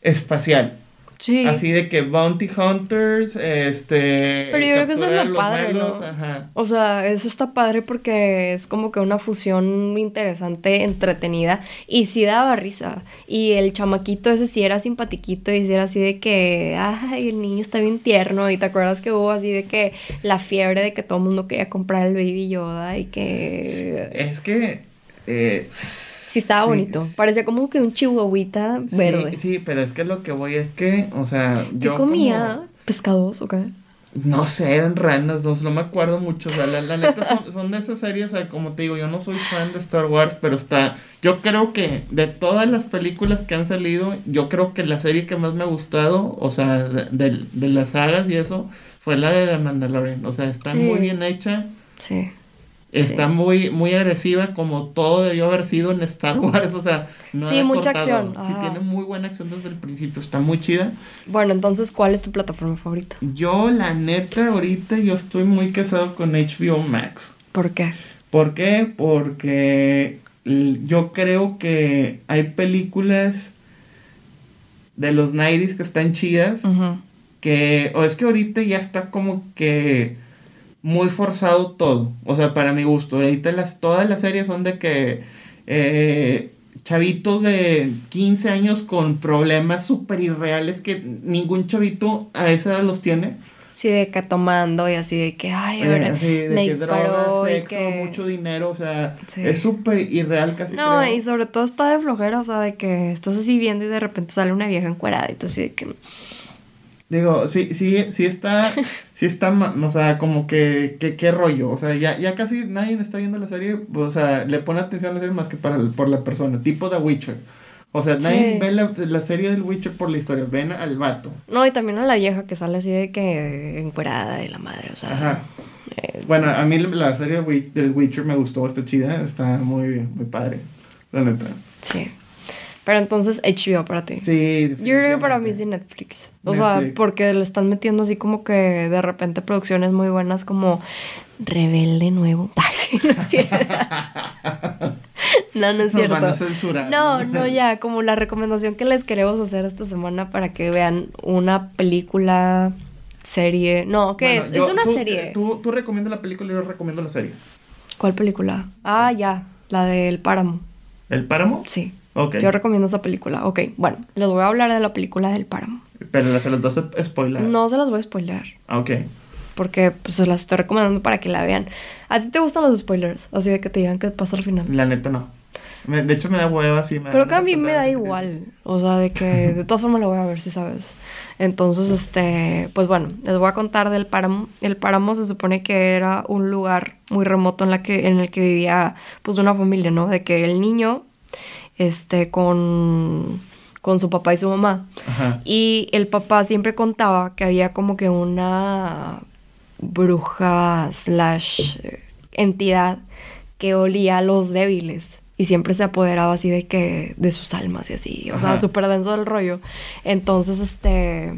S2: espacial.
S1: Sí.
S2: Así de que Bounty Hunters, este...
S1: Pero yo creo que eso es lo padre, ¿no?
S2: Ajá.
S1: O sea, eso está padre porque es como que una fusión interesante, entretenida y sí daba risa. Y el chamaquito ese sí era simpatiquito y sí era así de que, ay, el niño está bien tierno. Y te acuerdas que hubo así de que la fiebre de que todo el mundo quería comprar el Baby Yoda y que
S2: Es que... eh,
S1: sí estaba bonito. Parecía como que un chihuahuita
S2: sí,
S1: verde.
S2: Sí, pero es que lo que voy es que, o sea,
S1: ¿Qué
S2: yo
S1: comía?
S2: como-
S1: ¿Pescados o qué?
S2: No sé, eran ranas, no, no me acuerdo mucho. O sea, la, la neta son, son de esas series, o sea, como te digo, yo no soy fan de Star Wars, pero está. Yo creo que de todas las películas que han salido, yo creo que la serie que más me ha gustado, o sea, de, de- de las sagas y eso, fue la de The Mandalorian. O sea, está
S1: Sí.
S2: muy bien hecha,
S1: Sí.
S2: Está
S1: Sí.
S2: muy, muy agresiva, como todo debió haber sido en Star Wars. O sea, no
S1: Sí,
S2: ha
S1: mucha
S2: cortado.
S1: acción,
S2: Sí,
S1: ajá.
S2: tiene muy buena acción desde el principio, está muy chida.
S1: Bueno, entonces, ¿cuál es tu plataforma favorita?
S2: Yo, la neta, ahorita yo estoy muy casado con HBO Max.
S1: ¿Por qué?
S2: ¿Por qué? Porque yo creo que hay películas de los 90s que están chidas, que, o es que ahorita ya está como que muy forzado todo, o sea, para mi gusto, ahorita las, todas las series son de que eh, chavitos de 15 años con problemas súper irreales que ningún chavito a esa edad los tiene.
S1: Sí, de que tomando y así de que, ay, ahora
S2: así de
S1: me
S2: que
S1: disparó
S2: drogas, sexo,
S1: que...
S2: mucho dinero, o sea,
S1: Sí.
S2: es súper irreal casi.
S1: No,
S2: creo.
S1: y sobre todo está de flojera, o sea, de que estás así viendo y de repente sale una vieja encuerada y tú así de que...
S2: Digo, sí, sí, sí está, sí está, o sea, como que, que, qué rollo, o sea, ya, ya casi nadie está viendo la serie, o sea, le pone atención a la serie más que para el- por la persona, tipo The Witcher. O sea, nadie
S1: Sí.
S2: ve la, la serie del Witcher por la historia, ven al vato.
S1: No, y también a la vieja que sale así de que encuerada de la madre, o sea...
S2: Ajá.
S1: eh,
S2: Bueno, a mí la serie del Witcher me gustó, está chida, está muy, muy padre, la neta.
S1: sí. Pero entonces HBO para ti.
S2: Sí,
S1: Yo creo que para mí sí. Netflix. O sea, porque le están metiendo así como que de repente producciones muy buenas como Rebelde Nuevo. Ay, sí, no es cierto. no, no es
S2: Nos
S1: cierto.
S2: van a censurar.
S1: No, no, ya, como la recomendación que les queremos hacer esta semana para que vean una película, serie. No, ¿qué
S2: Bueno,
S1: es?
S2: yo-
S1: es una
S2: tú-
S1: serie.
S2: Tú, tú recomiendas la película y yo recomiendo la serie.
S1: ¿Cuál película? Ah, ya, la del Páramo.
S2: ¿El Páramo?
S1: Sí.
S2: Ok.
S1: Yo recomiendo esa película. Ok, bueno, les voy a hablar de la película del Páramo.
S2: Pero se las das a spoiler.
S1: No se las voy a spoilear.
S2: Ah, ok.
S1: Porque pues se las estoy recomendando para que la vean. ¿A ti te gustan los spoilers? Así de que te digan qué pasa al final.
S2: La neta no. Me- de hecho me da hueva así.
S1: Creo que a mí me da igual. O sea, de que de todas formas la voy a ver, si sabes. Entonces, este, pues bueno, les voy a contar del páramo. El páramo se supone que era un lugar muy remoto en la que, en el que vivía, pues, una familia, ¿no? De que el niño, este, con, con su papá y su mamá.
S2: Ajá.
S1: Y el papá siempre contaba que había como que una bruja slash eh, entidad que olía a los débiles y siempre se apoderaba así de que de sus almas y así, o sea, súper denso del rollo. Entonces, este,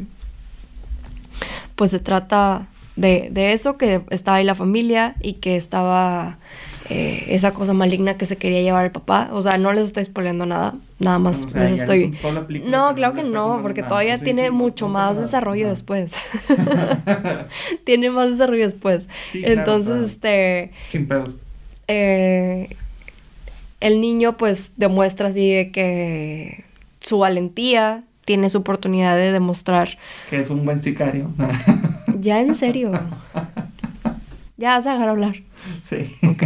S1: pues se trata de, de eso, que estaba ahí la familia y que estaba eh, esa cosa maligna que se quería llevar el papá. O sea, no les estoy spoileando nada, nada más
S2: O sea,
S1: les estoy...
S2: película,
S1: No, claro que no, porque
S2: nada.
S1: todavía
S2: Sí,
S1: tiene
S2: sí,
S1: mucho
S2: no
S1: más desarrollo después. tiene más desarrollo después.
S2: Sí,
S1: Entonces,
S2: claro.
S1: este... Eh, el niño pues demuestra así de que su valentía tiene su oportunidad de demostrar.
S2: Que es un buen sicario.
S1: ya en serio. Ya vas a dejar hablar.
S2: Sí.
S1: Ok.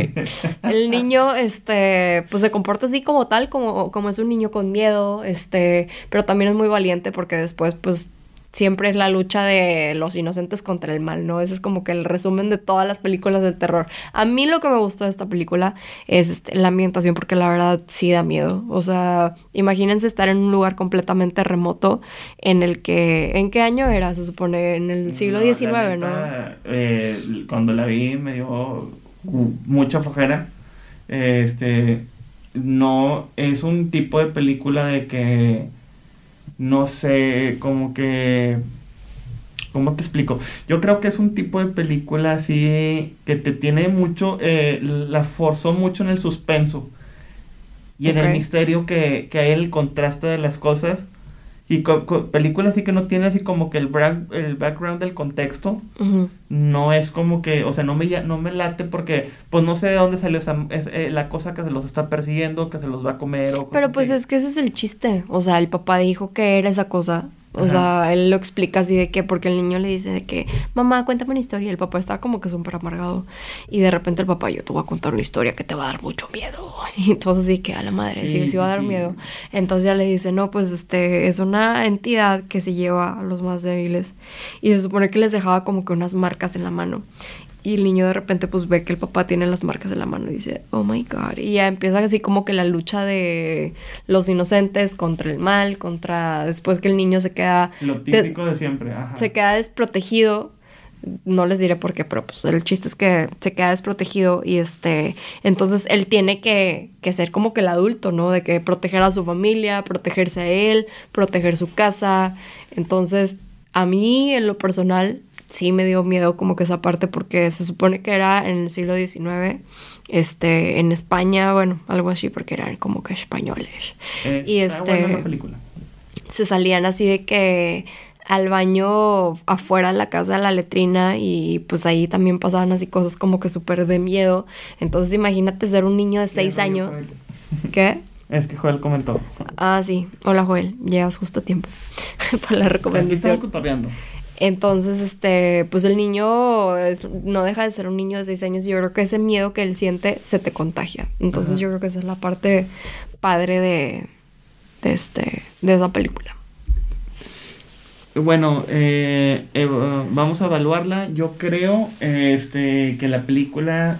S1: El niño, este, pues se comporta así como tal, como, como es un niño con miedo, este, pero también es muy valiente porque después, pues, siempre es la lucha de los inocentes contra el mal, ¿no? Ese es como que el resumen de todas las películas del terror. A mí lo que me gustó de esta película es este, la ambientación, porque la verdad sí da miedo. O sea, imagínense estar en un lugar completamente remoto en el que... ¿En qué año era? Se supone, en el siglo XIX, ¿no?
S2: Eh, cuando la vi me dio mucha flojera. Este, no es un tipo de película de que no sé, como que... ¿Cómo te explico? Yo creo que es un tipo de película así que te tiene mucho, eh, la forzó mucho en el suspenso y en el misterio que, que hay el contraste de las cosas. Y películas así que no tiene así como que el, el background del contexto. No es como que, o sea, no me, no me late porque pues no sé de dónde salió esa, eh, la cosa que se los está persiguiendo, que se los va a comer o
S1: Pero pues es que ese es el chiste. O sea, el papá dijo que era esa cosa o sea, él lo explica así de que, porque el niño le dice de que, mamá, cuéntame una historia. Y el papá estaba como que súper amargado. Y de repente el papá, yo te voy a contar una historia que te va a dar mucho miedo. Y entonces así que a la madre, sí, sí, va a dar miedo. Entonces ya le dice, no, pues este, es una entidad que se lleva a los más débiles. Y se supone que les dejaba como que unas marcas en la mano. Y el niño de repente pues ve que el papá tiene las marcas en la mano y dice, oh my god. Y ya empieza así como que la lucha de los inocentes contra el mal, contra después que el niño se queda...
S2: Lo típico de, siempre, ajá.
S1: Se queda desprotegido. No les diré por qué, pero pues el chiste es que se queda desprotegido y este, entonces él tiene que, que ser como que el adulto, ¿no? De que proteger a su familia, protegerse a él, proteger su casa. Entonces, a mí en lo personal sí me dio miedo como que esa parte porque se supone que era en el siglo XIX, este, en España, bueno, algo así porque eran como que españoles. y este se salían así de que al baño afuera de la casa de la letrina y pues ahí también pasaban así cosas como que súper de miedo. Entonces imagínate ser un niño de seis años. ¿Qué?
S2: Es que Joel comentó.
S1: Ah, sí. Hola Joel, llegas justo a tiempo para la recomendación. Entonces, este, pues el niño no deja de ser un niño de seis años y yo creo que ese miedo que él siente se te contagia. Entonces yo creo que esa es la parte padre de, de, este, de esa película.
S2: Bueno, eh, eh, vamos a evaluarla. Yo creo este, que la película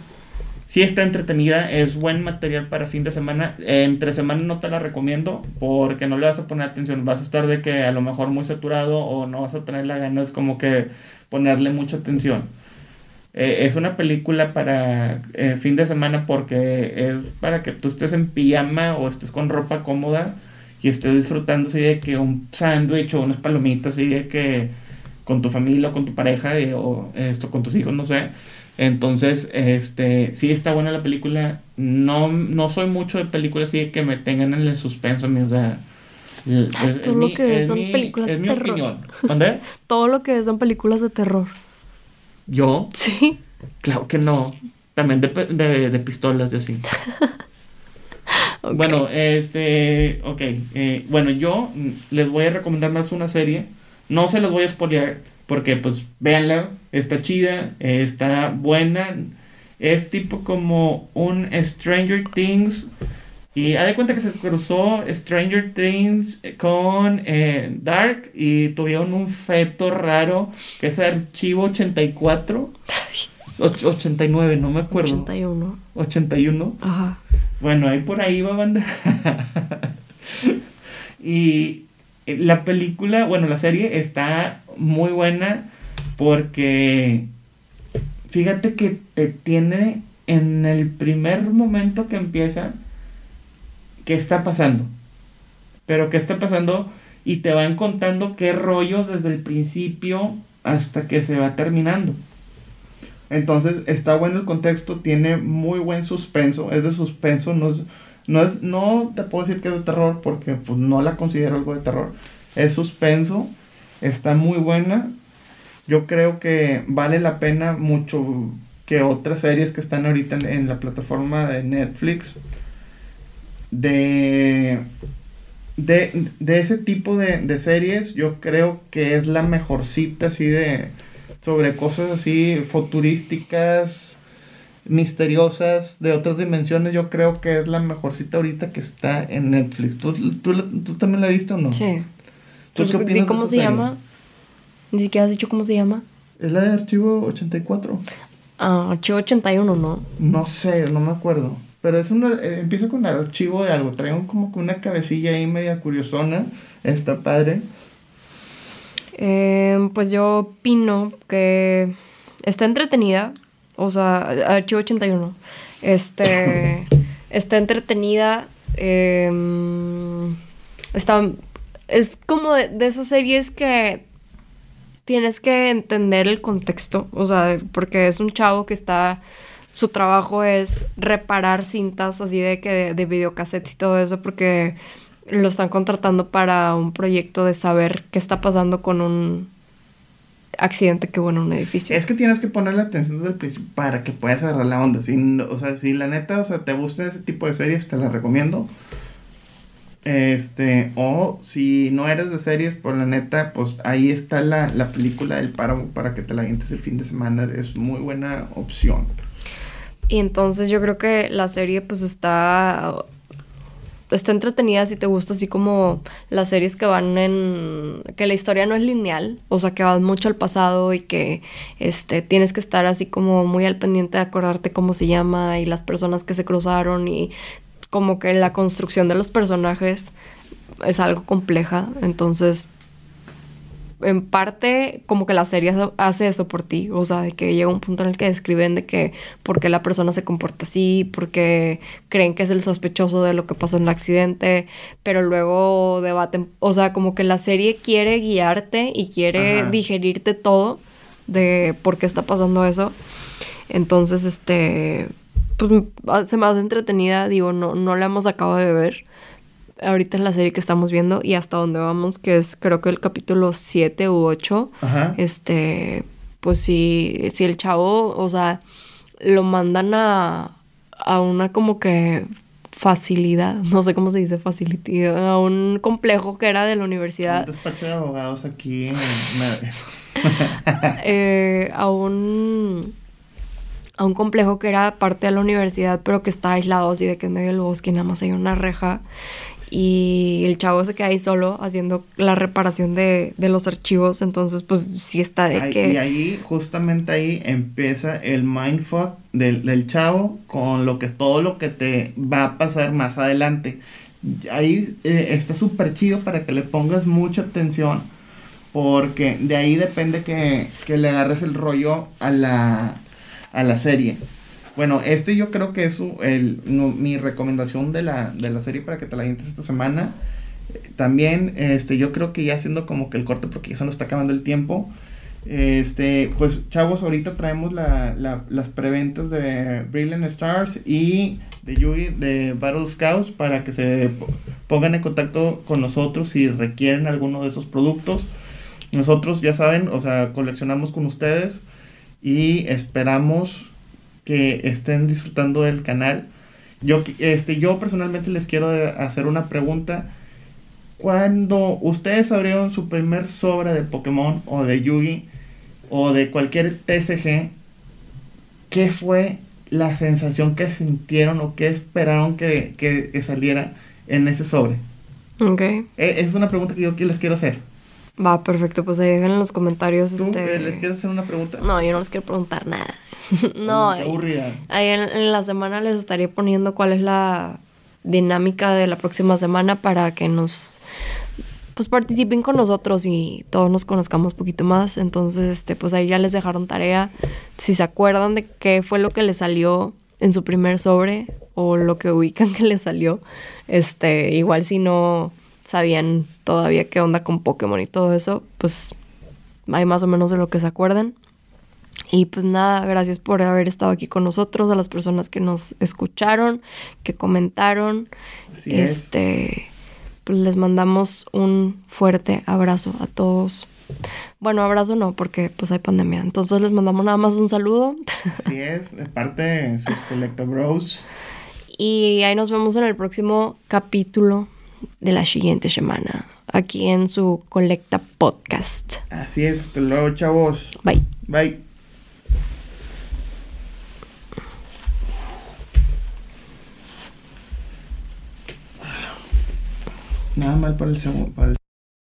S2: sí está entretenida, es buen material para fin de semana. Entre semana no te la recomiendo porque no le vas a poner atención, vas a estar de que a lo mejor muy saturado o no vas a tener las ganas como que ponerle mucha atención. Eh, es una película para eh, fin de semana porque es para que tú estés en pijama o estés con ropa cómoda y estés disfrutando así de que un sándwich o unas palomitas así de que con tu familia o con tu pareja eh, o esto con tus hijos, no sé entonces, este, sí está buena la película. No, no soy mucho de películas así que me tengan en el suspenso, o sea,
S1: todo lo que ves son películas de terror. Todo lo que ves son películas de terror.
S2: ¿Yo?
S1: Sí.
S2: Claro que no. También de, de, de pistolas de así. Bueno, este, ok. Eh, bueno, yo les voy a recomendar más una serie. No se los voy a spoilear porque pues véanla, está chida, está buena, es tipo como un Stranger Things. Y ha de cuenta que se cruzó Stranger Things con eh, Dark y tuvieron un feto raro que es Archivo 84. 89, no me acuerdo.
S1: 81.
S2: 81.
S1: Ajá.
S2: Bueno, ahí por ahí va banda. y la película, bueno, la serie está muy buena porque fíjate que te tiene en el primer momento que empieza qué está pasando. Pero qué está pasando y te van contando qué rollo desde el principio hasta que se va terminando. Entonces está bueno el contexto, tiene muy buen suspenso, es de suspenso, no es, no es, no te puedo decir que es de terror porque pues no la considero algo de terror, es suspenso, está muy buena. Yo creo que vale la pena mucho que otras series que están ahorita en, la plataforma de Netflix. de, de, de ese tipo de, de series, yo creo que es la mejorcita así de sobre cosas así futurísticas, misteriosas, de otras dimensiones, yo creo que es la mejorcita ahorita que está en Netflix. ¿Tú, tú, tú también la viste o no?
S1: Sí.
S2: ¿Tú
S1: Pues,
S2: qué opinas de
S1: ¿Cómo
S2: esa
S1: se
S2: serie?
S1: llama? Ni siquiera has dicho cómo se llama.
S2: Es la de Archivo 84.
S1: Ah, Archivo 81, ¿no?
S2: No sé, no me acuerdo. Pero es una, eh, empieza con el archivo de algo. Trae un- como que una cabecilla ahí media curiosona. Está padre.
S1: Eh, pues yo opino que está entretenida. O sea, Archivo 81. Este. está entretenida. eh, está. Es como de, de esas series que tienes que entender el contexto. O sea, porque es un chavo que está. Su trabajo es reparar cintas así de que de, de videocassettes y todo eso, porque lo están contratando para un proyecto de saber qué está pasando con un accidente que hubo en un edificio.
S2: Es que tienes que ponerle atención desde el principio para que puedas agarrar la onda. Si, o sea, si la neta, o sea, te gusta ese tipo de series, te las recomiendo. Este, o si no eres de series, pues la neta, pues ahí está la, la película del páramo para que te la vientes el fin de semana. Es muy buena opción.
S1: Y entonces yo creo que la serie pues está está entretenida si te gusta así como las series que van en que la historia no es lineal, o sea, que van mucho al pasado y que este tienes que estar así como muy al pendiente de acordarte cómo se llama y las personas que se cruzaron y como que la construcción de los personajes es algo compleja, entonces en parte como que la serie hace- eso por ti, o sea, de que llega un punto en el que describen de que por qué la persona se comporta así, porque creen que es el sospechoso de lo que pasó en el accidente, pero luego debaten, o sea, como que la serie quiere guiarte y quiere
S2: Ajá.
S1: digerirte todo de por qué está pasando eso. Entonces, este, pues m- se me hace entretenida, digo, no, no la hemos acabado de ver ahorita en la serie que estamos viendo y hasta donde vamos, que es creo que el capítulo 7 u 8,
S2: Ajá.
S1: este, pues si, si el chavo, o sea, lo mandan a, a una como que facilidad, no sé cómo se dice facility, a un complejo que era de la
S2: Un
S1: universidad,
S2: despacho de abogados aquí en
S1: eh, a un a un complejo que era parte de la universidad, pero que está aislado así de que en medio del bosque nada más hay una reja. Y el chavo se queda ahí solo haciendo la reparación de, de los archivos. Entonces, pues sí está de
S2: Ahí-
S1: que.
S2: Y ahí, justamente ahí, empieza el mindfuck del, del chavo con lo que todo lo que te va a pasar más adelante. Ahí eh, está súper chido para que le pongas mucha atención. Porque de ahí depende que, que le agarres el rollo a la, a la serie. Bueno, este yo creo que es el, no, mi recomendación de la, de la serie para que te la vientes esta semana. Eh, También, este, yo creo que ya haciendo como que el corte porque ya se nos está acabando el tiempo. Este, pues chavos, ahorita traemos la, la- las preventas de Brilliant Stars y de Yui de Battle Scouts para que se po- pongan en contacto con nosotros si requieren alguno de esos productos. Nosotros, ya saben, o sea, coleccionamos con ustedes y esperamos que estén disfrutando del canal. Yo, este, yo personalmente les quiero eh, hacer una pregunta. Cuando ustedes abrieron su primer sobre de Pokémon o de Yugi o de cualquier TCG, ¿qué fue la sensación que sintieron o qué esperaron que, que- que saliera en ese sobre?
S1: Ok.
S2: Eh, es una pregunta que yo les quiero hacer.
S1: Va, perfecto. Pues ahí dejen en los comentarios.
S2: ¿Tú
S1: este...
S2: eh, les quieres hacer una pregunta?
S1: No, yo no les quiero preguntar nada. no,
S2: qué aburrida.
S1: Ahí en, en la semana les estaré poniendo cuál es la dinámica de la próxima semana para que nos pues participen con nosotros y todos nos conozcamos un poquito más. Entonces, este, pues ahí ya les dejaron tarea. Si se acuerdan de qué fue lo que les salió en su primer sobre o lo que ubican que les salió, este, igual si no sabían todavía qué onda con Pokémon y todo eso, pues hay más o menos de lo que se acuerdan. Y pues nada, gracias por haber estado aquí con nosotros, a las personas que nos escucharon, que comentaron.
S2: Así es.
S1: este, pues les mandamos un fuerte abrazo a todos. Bueno, abrazo no, porque pues hay pandemia. Entonces les mandamos nada más un saludo.
S2: Así es, de parte de sus Collector Bros.
S1: Y ahí nos vemos en el próximo capítulo de la siguiente semana, aquí en su Colecta Podcast.
S2: Así es, hasta luego, chavos.
S1: Bye.
S2: Bye. Nada mal para el segundo. Para el